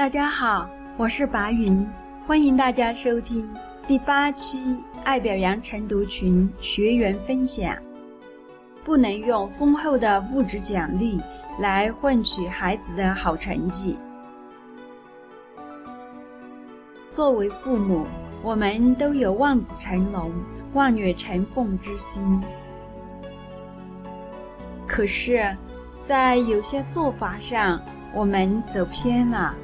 大家好，我是白云，欢迎大家收听第八期爱表扬晨读群学员分享。不能用丰厚的物质奖励来换取孩子的好成绩。作为父母，我们都有望子成龙、望女成凤之心。可是，在有些做法上，我们走偏了。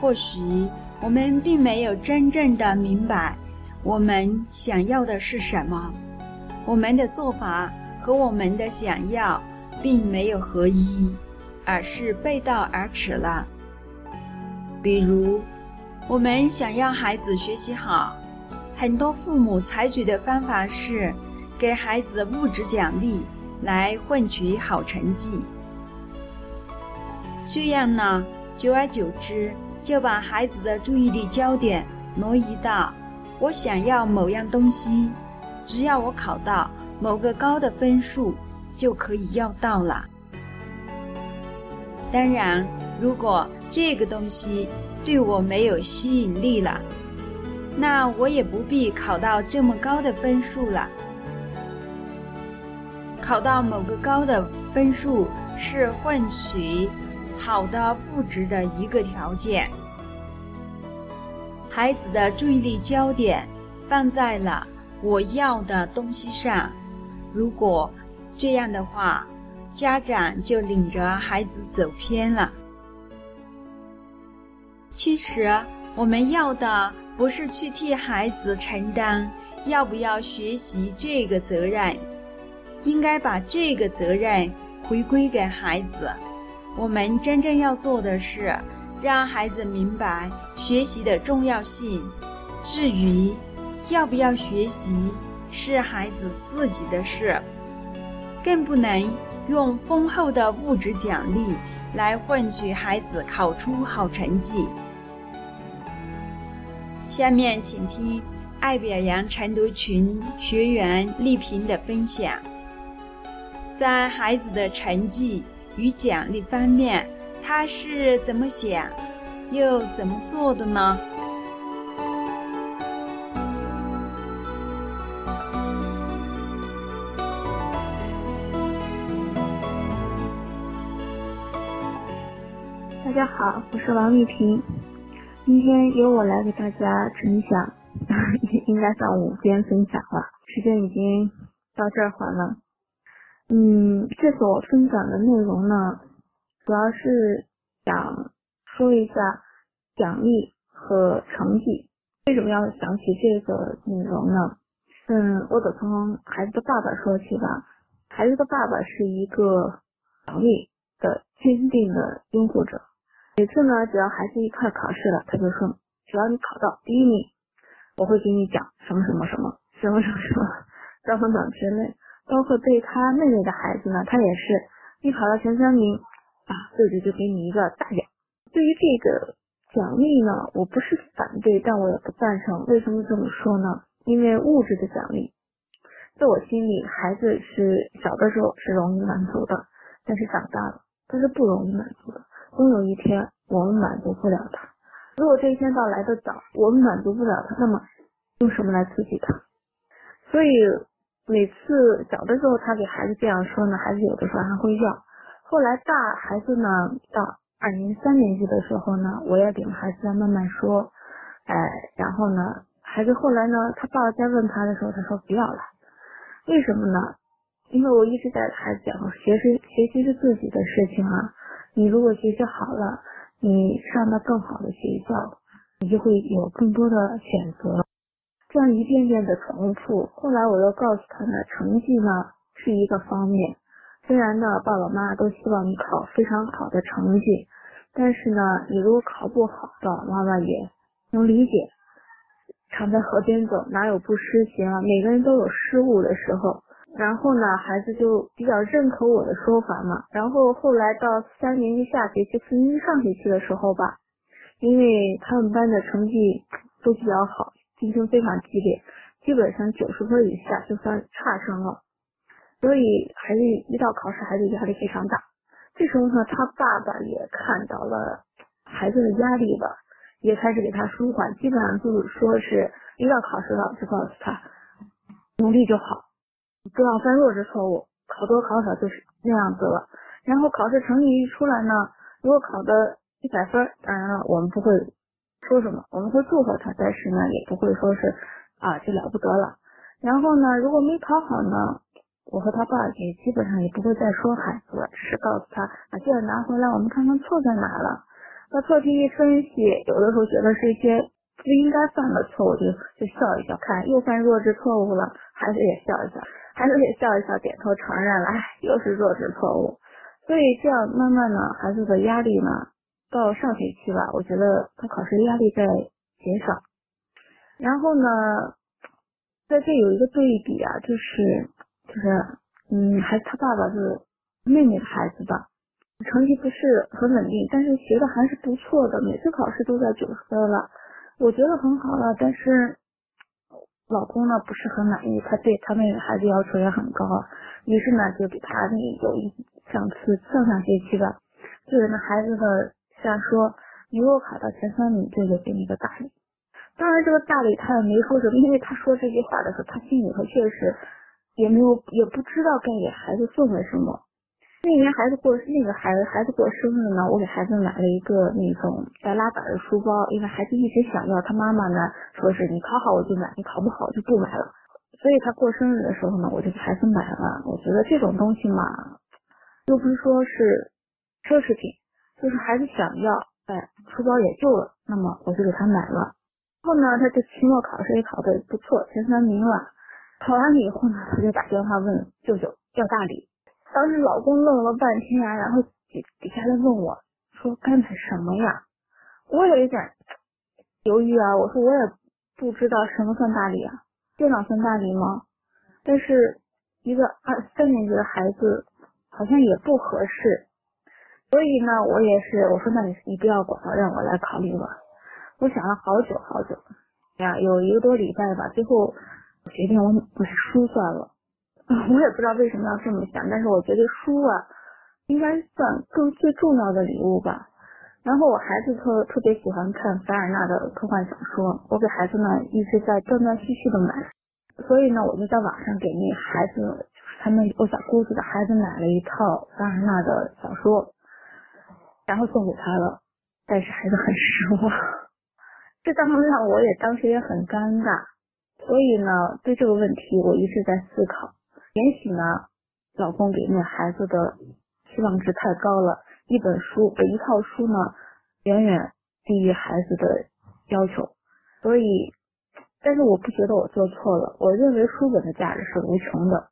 或许我们并没有真正的明白，我们想要的是什么。我们的做法和我们的想要并没有合一，而是背道而驰了。比如，我们想要孩子学习好，很多父母采取的方法是给孩子物质奖励。来换取好成绩，这样呢，久而久之就把孩子的注意力焦点挪移到我想要某样东西，只要我考到某个高的分数就可以要到了。当然，如果这个东西对我没有吸引力了，那我也不必考到这么高的分数了。考到某个高的分数是换取好的物质的一个条件。孩子的注意力焦点放在了我要的东西上，如果这样的话，家长就领着孩子走偏了。其实我们要的不是去替孩子承担要不要学习这个责任。应该把这个责任回归给孩子。我们真正要做的是，让孩子明白学习的重要性。至于要不要学习，是孩子自己的事，更不能用丰厚的物质奖励来换取孩子考出好成绩。下面请听爱表扬晨读群学员丽萍的分享。在孩子的成绩与奖励方面，他是怎么想，又怎么做的呢？大家好，我是王丽萍，今天由我来给大家分享，应该算午间分享了，时间已经到这会了。嗯，这所分享的内容呢，主要是想说一下奖励和成绩。为什么要想起这个内容呢？嗯，我得从孩子的爸爸说起吧。孩子的爸爸是一个奖励的坚定的拥护者。每次呢，只要孩子一快考试了，他就说：“只要你考到第一名，我会给你奖什么什么什么什么什么什么等等之类。”包括对他妹妹的孩子呢，他也是，你考到前三名啊，舅舅就给你一个大奖。对于这个奖励呢，我不是反对，但我也不赞成。为什么这么说呢？因为物质的奖励，在我心里，孩子是小的时候是容易满足的，但是长大了他是不容易满足的。总有一天我们满足不了他。如果这一天到来的早，我们满足不了他，那么用什么来刺激他？所以。每次小的时候，他给孩子这样说呢，孩子有的时候还会要。后来大孩子呢，到二年三年级的时候呢，我也领孩子在慢慢说，哎，然后呢，孩子后来呢，他爸爸在问他的时候，他说不要了。为什么呢？因为我一直在孩子讲，学习学习是自己的事情啊。你如果学习好了，你上到更好的学校，你就会有更多的选择。这样一遍遍的重复，后来我又告诉他呢，成绩呢是一个方面，虽然呢爸爸妈妈都希望你考非常好的成绩，但是呢你如果考不好爸爸，妈妈也能理解。常在河边走，哪有不湿鞋啊？每个人都有失误的时候。然后呢，孩子就比较认可我的说法嘛。然后后来到三年级下学期、四年级上学期的时候吧，因为他们班的成绩都比较好。竞争非常激烈，基本上九十分以下就算差生了，所以孩子一到考试，孩子压力非常大。这时候呢，他爸爸也看到了孩子的压力吧，也开始给他舒缓。基本上就是说是一到考试了，就告诉他努力就好，不要犯弱智错误，考多考少就是那样子了。然后考试成绩一出来呢，如果考的一百分，当然了，我们不会说什么，我们会祝贺他，但是呢，也不会说是啊就了不得了。然后呢，如果没考好呢？我和他爸也基本上也不会再说孩子了，只是告诉他把卷子拿回来，我们看看错在哪了。把错题一分析，有的时候觉得是一些不应该犯的错误，就就笑一笑，看又犯弱智错误了，孩子也笑一笑，孩子也笑一笑，点头承认了，哎，又是弱智错误。所以这样慢慢呢，孩子的压力呢，到上学期吧，我觉得他考试压力在减少。然后呢，在这有一个对比啊，就是。就是，嗯，孩子他爸爸是妹妹的孩子吧，成绩不是很稳定，但是学的还是不错的，每次考试都在九十分了，我觉得很好了。但是老公呢不是很满意，他对他妹妹孩子要求也很高，于是呢就给他那有一上次上上学期吧，就是那孩子的瞎说，你如果考到前三名，这就给你个大礼。当然这个大礼他也没说什么，因为他说这句话的时候，他心里头确实。也没有，也不知道该给孩子送的什么。那年孩子过，那个孩子孩子过生日呢，我给孩子买了一个那种带拉杆的书包，因为孩子一直想要，他妈妈呢说是你考好我就买，你考不好就不买了。所以他过生日的时候呢，我就给孩子买了。我觉得这种东西嘛，又不是说是奢侈品，就是孩子想要，哎，书包也够了，那么我就给他买了。后呢，他这期末考试也考得不错，前三名了。考完了以后呢，他就打电话问舅舅要大礼。当时老公愣了半天呀，然后底底下就问我，说该买什么呀？我有一点犹豫啊，我说我也不知道什么算大礼啊，电脑算大礼吗？但是一个二三年级的孩子好像也不合适，所以呢，我也是我说那你你不要管了，让我来考虑吧。我想了好久好久，呀，有一个多礼拜吧，最后。决定我买书算了，我也不知道为什么要这么想，但是我觉得书啊，应该算更最重要的礼物吧。然后我孩子特特别喜欢看凡尔纳的科幻小说，我给孩子呢一直在断断续续的买，所以呢我就在网上给那孩子，他们我小姑子的孩子买了一套凡尔纳的小说，然后送给他了，但是孩子很失望，这当让我也当时也很尴尬。所以呢，对这个问题我一直在思考。也许呢，老公给那孩子的期望值太高了，一本书、一套书呢，远远低于孩子的要求。所以，但是我不觉得我做错了。我认为书本的价值是无穷的。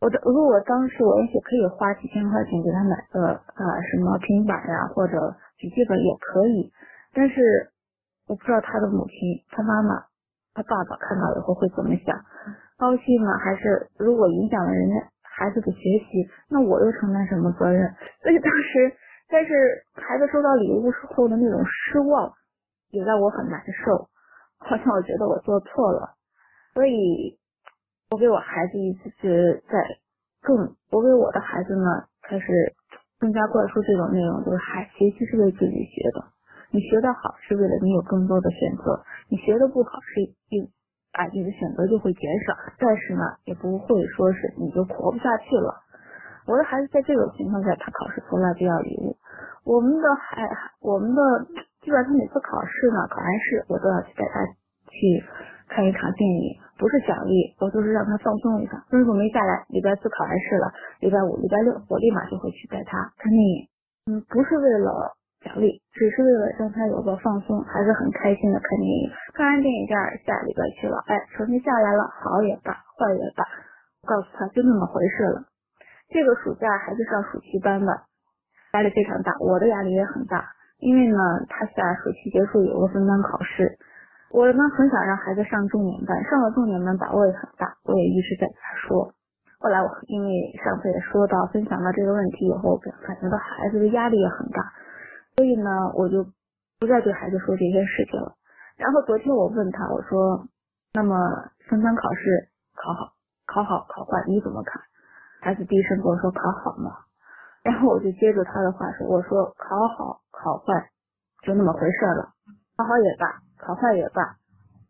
我的，如果当时我也许可以花几千块钱给他买个啊什么平板呀，或者笔记本也可以。但是，我不知道他的母亲，他妈妈。他爸爸看到以后会怎么想？高兴吗？还是如果影响了人家孩子的学习，那我又承担什么责任？所以当时，但是孩子收到礼物后的那种失望，也让我很难受，好像我觉得我做错了。所以，我给我孩子一直在更，我给我的孩子呢开始更加灌输这种内容，就是孩学习是为自己学的。你学得好是为了你有更多的选择，你学的不好是一啊你的选择就会减少，但是呢也不会说是你就活不下去了。我的孩子在这种情况下，他考试从来不要礼物。我们的孩我们的基本上他每次考试呢，考完试我都要去带他去看一场电影，不是奖励，我就是让他放松一下。分数没下来，礼拜四考完试了，礼拜五、礼拜六我立马就会去带他看电影。嗯，不是为了。奖励只是为了让他有个放松，还是很开心的看电影。看完电影这儿下礼拜去了，哎，成绩下来了，好也罢，坏也罢，告诉他就那么回事了。这个暑假孩子上暑期班的，压力非常大，我的压力也很大，因为呢，他下暑期结束有个分班考试，我呢很想让孩子上重点班，上了重点班把握也很大，我也一直在跟他说。后来我因为上次也说到分享到这个问题以后，感觉到孩子的压力也很大。所以呢，我就不再对孩子说这些事情了。然后昨天我问他，我说：“那么分班考试考好、考好、考坏，你怎么看？”孩子低声跟我说：“考好嘛。”然后我就接着他的话说：“我说考好、考坏，就那么回事了，考好也罢，考坏也罢，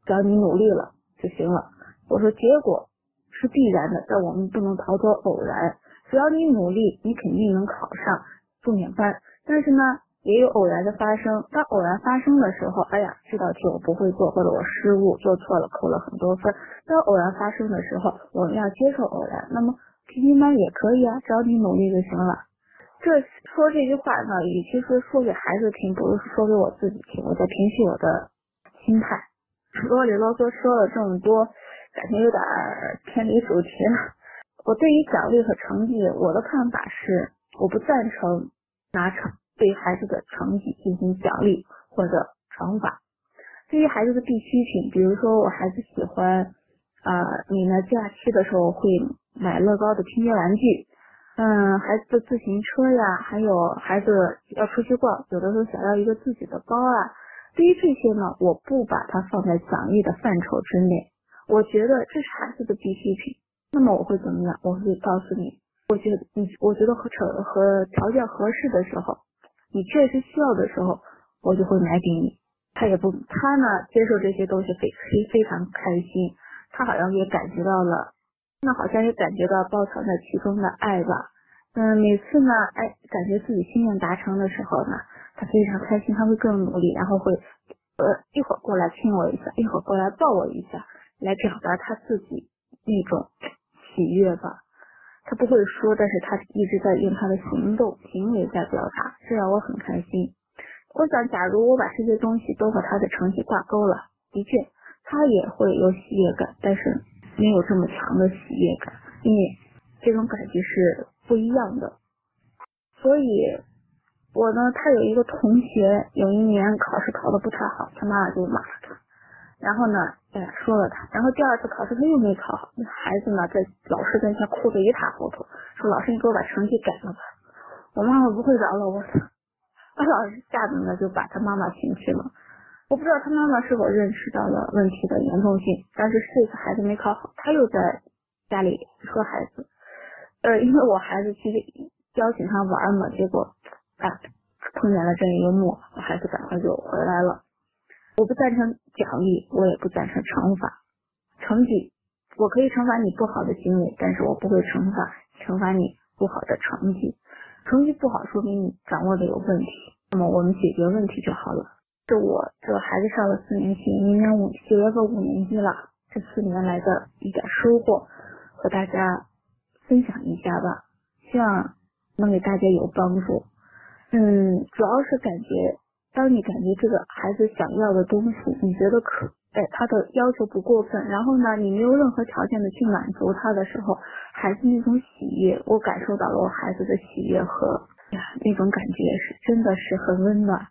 只要你努力了就行了。我说结果是必然的，但我们不能逃脱偶然。只要你努力，你肯定能考上重点班。但是呢，也有偶然的发生。当偶然发生的时候，哎呀，这道题我不会做，或者我失误做错了，扣了很多分。当偶然发生的时候，我们要接受偶然。那么平行班也可以啊，只要你努力就行了。这说这句话呢，与其说说给孩子听，不如说给我自己听，我在平息我的心态。啰里啰嗦说了这么多，感觉有点偏离主题了。我对于奖励和成绩，我的看法是，我不赞成拿成对孩子的成绩进行奖励或者惩罚。对于孩子的必需品，比如说我孩子喜欢啊，你呢假期的时候会买乐高的拼接玩具，嗯，孩子的自行车呀，还有孩子要出去逛，有的时候想要一个自己的包啊。对于这些呢，我不把它放在奖励的范畴之内。我觉得这是孩子的必需品。那么我会怎么样？我会告诉你，我觉得你，我觉得和成和条件合适的时候，你确实需要的时候，我就会买给你。他也不，他呢接受这些东西非非非常开心，他好像也感觉到了，那好像也感觉到包藏在其中的爱吧。嗯，每次呢，哎，感觉自己心愿达成的时候呢，他非常开心，他会更努力，然后会呃一会儿过来亲我一下，一会儿过来抱我一下，来表达他自己那种。喜悦吧，他不会说，但是他一直在用他的行动、行为在表达，这让我很开心。我想，假如我把这些东西都和他的成绩挂钩了，的确，他也会有喜悦感，但是没有这么强的喜悦感，因为这种感觉是不一样的。所以，我呢，他有一个同学，有一年考试考得不太好，他妈妈就骂他。然后呢，哎呀，说了他，然后第二次考试他又没考好，孩子呢，在老师跟前哭得一塌糊涂，说老师你给我把成绩改了吧。我妈妈不会饶了我，把 老师吓得呢就把他妈妈请去了。我不知道他妈妈是否认识到了问题的严重性，但是这次孩子没考好，他又在家里说孩子，呃，因为我孩子其实邀请他玩嘛，结果啊碰见了这一个幕，我孩子赶快就回来了。我不赞成奖励，我也不赞成惩罚。成绩，我可以惩罚你不好的行为，但是我不会惩罚惩罚你不好的成绩。成绩不好，说明你掌握的有问题，那么我们解决问题就好了。是我这孩子上了四年级，明年五九月份五年级了，这四年来的一点收获，和大家分享一下吧，希望能给大家有帮助。嗯，主要是感觉。当你感觉这个孩子想要的东西，你觉得可，哎，他的要求不过分，然后呢，你没有任何条件的去满足他的时候，孩子那种喜悦，我感受到了我孩子的喜悦和呀那种感觉是真的是很温暖，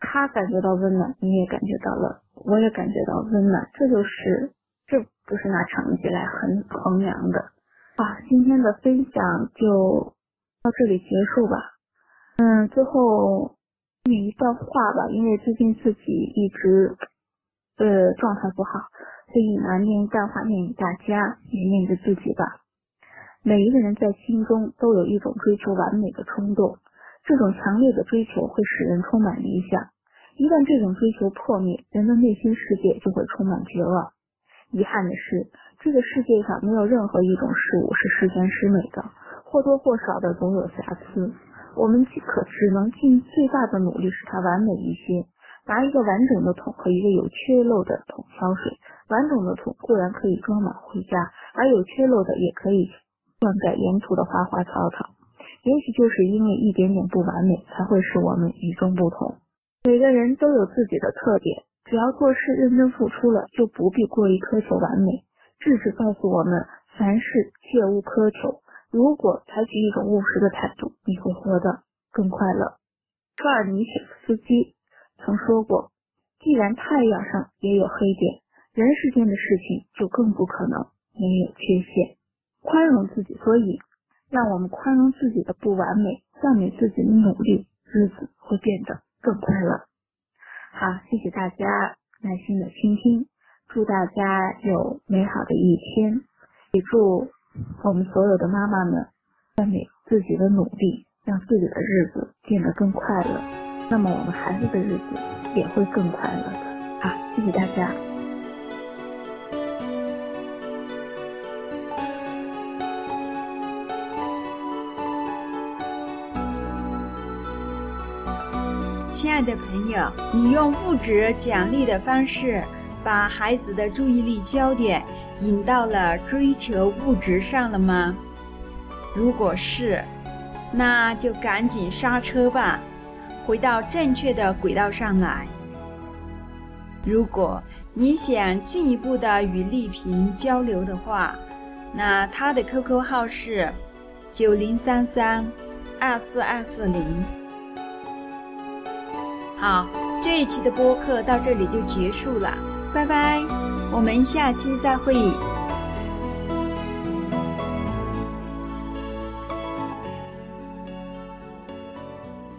他感觉到温暖，你也感觉到了，我也感觉到温暖，这就是这不是拿成绩来衡衡量的啊。今天的分享就到这里结束吧，嗯，最后。念一段话吧，因为最近自己一直呃状态不好，所以呢念一段话念给大家，也念给自己吧。每一个人在心中都有一种追求完美的冲动，这种强烈的追求会使人充满理想。一旦这种追求破灭，人的内心世界就会充满绝望。遗憾的是，这个世界上没有任何一种事物是十全十美的，或多或少的总有瑕疵。我们即可只能尽最大的努力使它完美一些。拿一个完整的桶和一个有缺漏的桶挑水，完整的桶固然可以装满回家，而有缺漏的也可以灌溉沿途的花花草草。也许就是因为一点点不完美，才会使我们与众不同。每个人都有自己的特点，只要做事认真付出了，就不必过于苛求完美。智智告诉我们，凡事切勿苛求。如果采取一种务实的态度，你会活得更快乐。科尔尼雪夫斯基曾说过：“既然太阳上也有黑点，人世间的事情就更不可能没有缺陷。”宽容自己，所以让我们宽容自己的不完美，赞美自己的努力，日子会变得更快乐。好，谢谢大家耐心的倾听，祝大家有美好的一天，也祝。我们所有的妈妈们，赞美自己的努力，让自己的日子变得更快乐。那么我们孩子的日子也会更快乐的。好，谢谢大家。亲爱的朋友，你用物质奖励的方式，把孩子的注意力焦点引到了追求物质上了吗？如果是，那就赶紧刹车吧，回到正确的轨道上来。如果你想进一步的与丽萍交流的话，那她的 QQ 号是九零三三二四二四零。好，这一期的播客到这里就结束了，拜拜，我们下期再会。